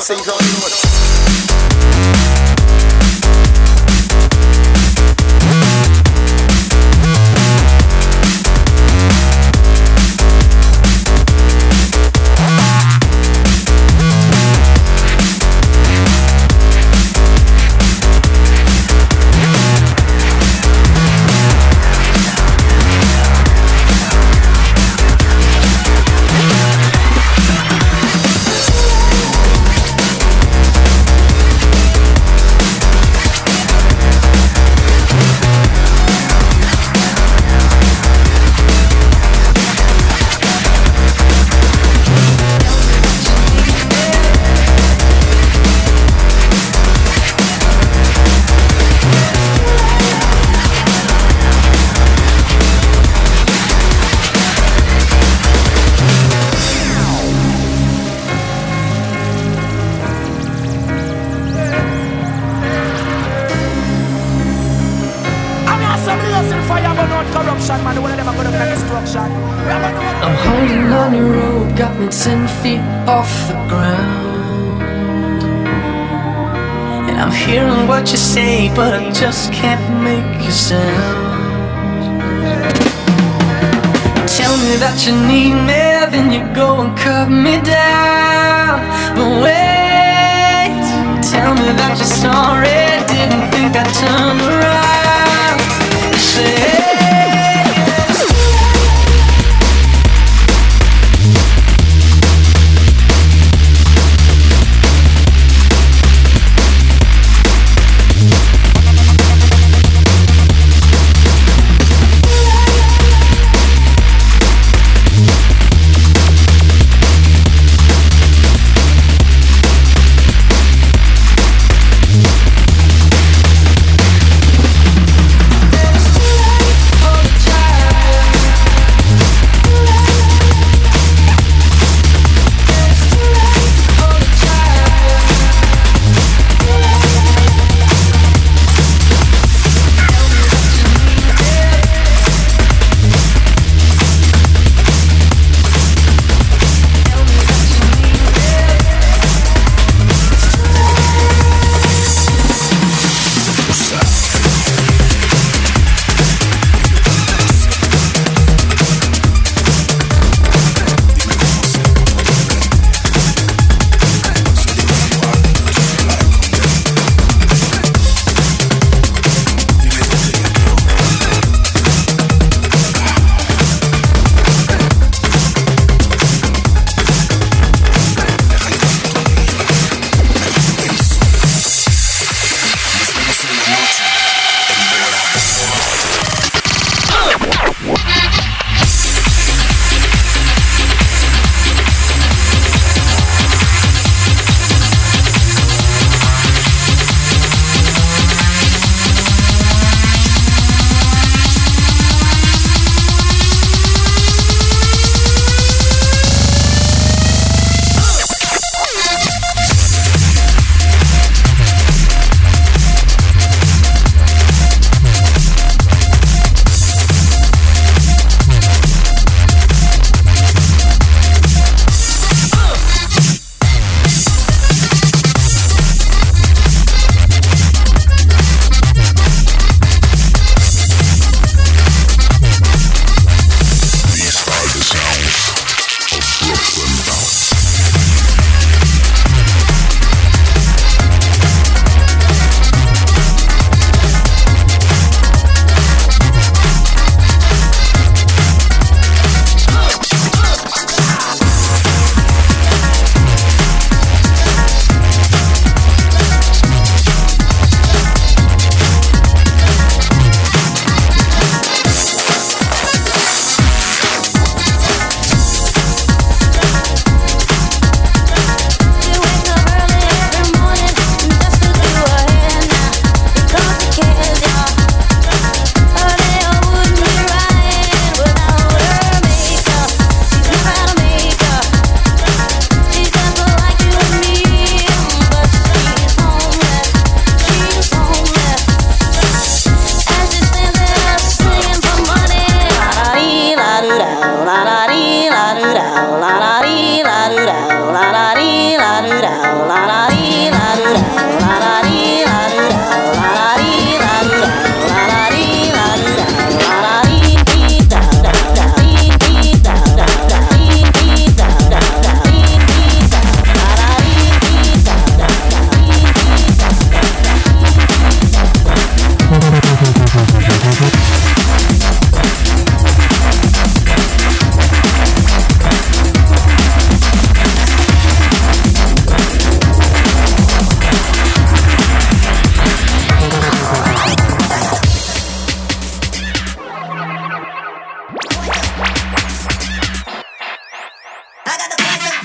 Boat and the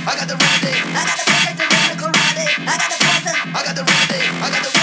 I got the remedy. I got the perfect and radical remedy. I got the poison. I got the remedy. I got the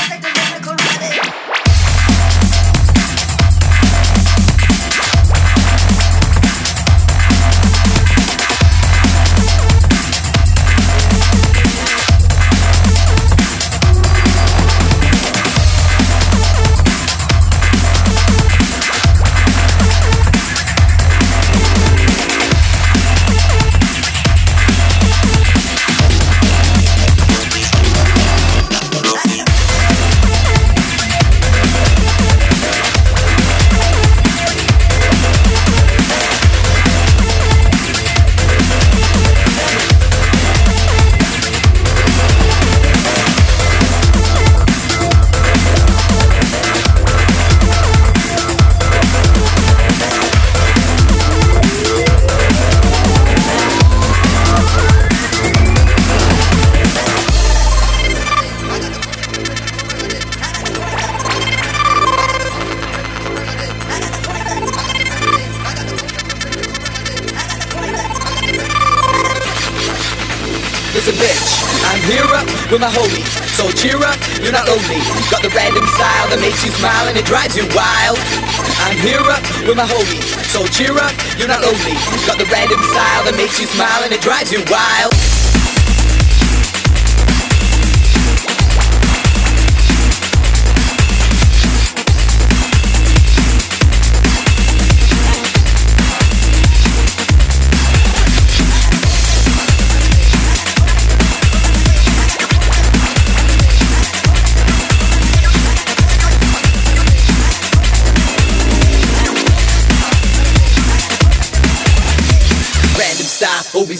makes you smile and it drives you wild. I'm here up with my homies, so cheer up, you're not lonely. Got the random style that makes you smile and it drives you wild.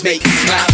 make you smile.